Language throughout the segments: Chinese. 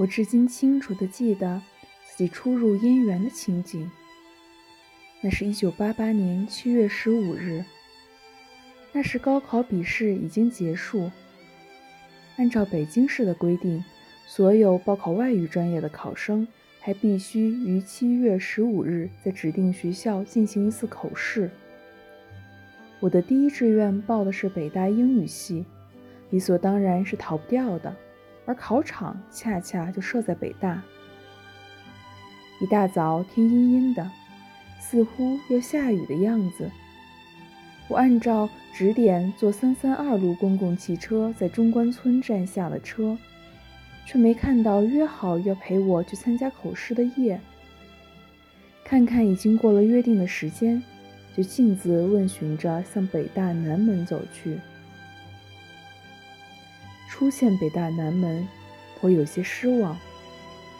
我至今清楚地记得自己初入燕园的情景。那是一九八八年七月十五日，那时高考笔试已经结束。按照北京市的规定，所有报考外语专业的考生还必须于七月十五日在指定学校进行一次口试。我的第一志愿报的是北大英语系，理所当然是逃不掉的。而考场恰恰就设在北大。一大早，天阴阴的，似乎要下雨的样子。我按照指点坐三三二路公共汽车在中关村站下了车，却没看到约好要陪我去参加口试的叶。看看已经过了约定的时间，就径自问询着向北大南门走去。出现北大南门，我有些失望。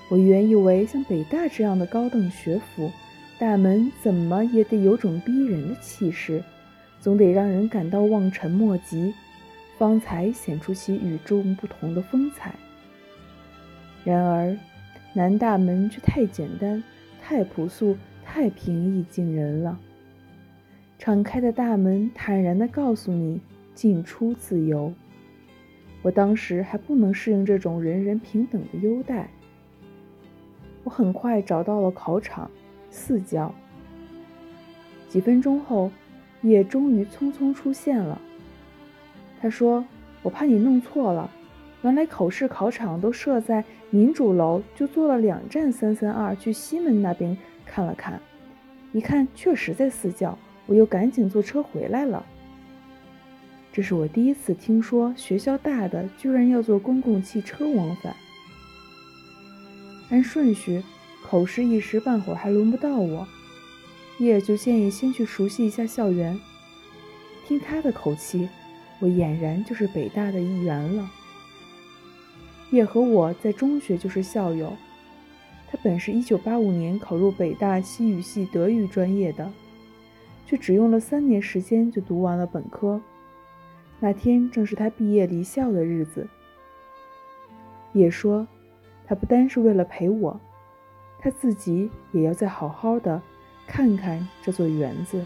我原以为像北大这样的高等学府，大门怎么也得有种逼人的气势，总得让人感到望尘莫及，方才显出其与众不同的风采。然而，南大门却太简单、太朴素、太平易近人了。敞开的大门坦然地告诉你：进出自由。我当时还不能适应这种人人平等的优待。我很快找到了考场四教。几分钟后，叶终于匆匆出现了。他说：“我怕你弄错了，原来口试考场都设在民主楼，就坐了两站三三二去西门那边看了看，一看确实在四教，我又赶紧坐车回来了。”这是我第一次听说学校大的居然要坐公共汽车往返。按顺序，口试一时半会儿还轮不到我，叶就建议先去熟悉一下校园。听他的口气，我俨然就是北大的一员了。叶和我在中学就是校友，他本是一九八五年考入北大西语系德语专业的，却只用了三年时间就读完了本科。那天正是他毕业离校的日子。也说，他不单是为了陪我，他自己也要再好好的看看这座园子。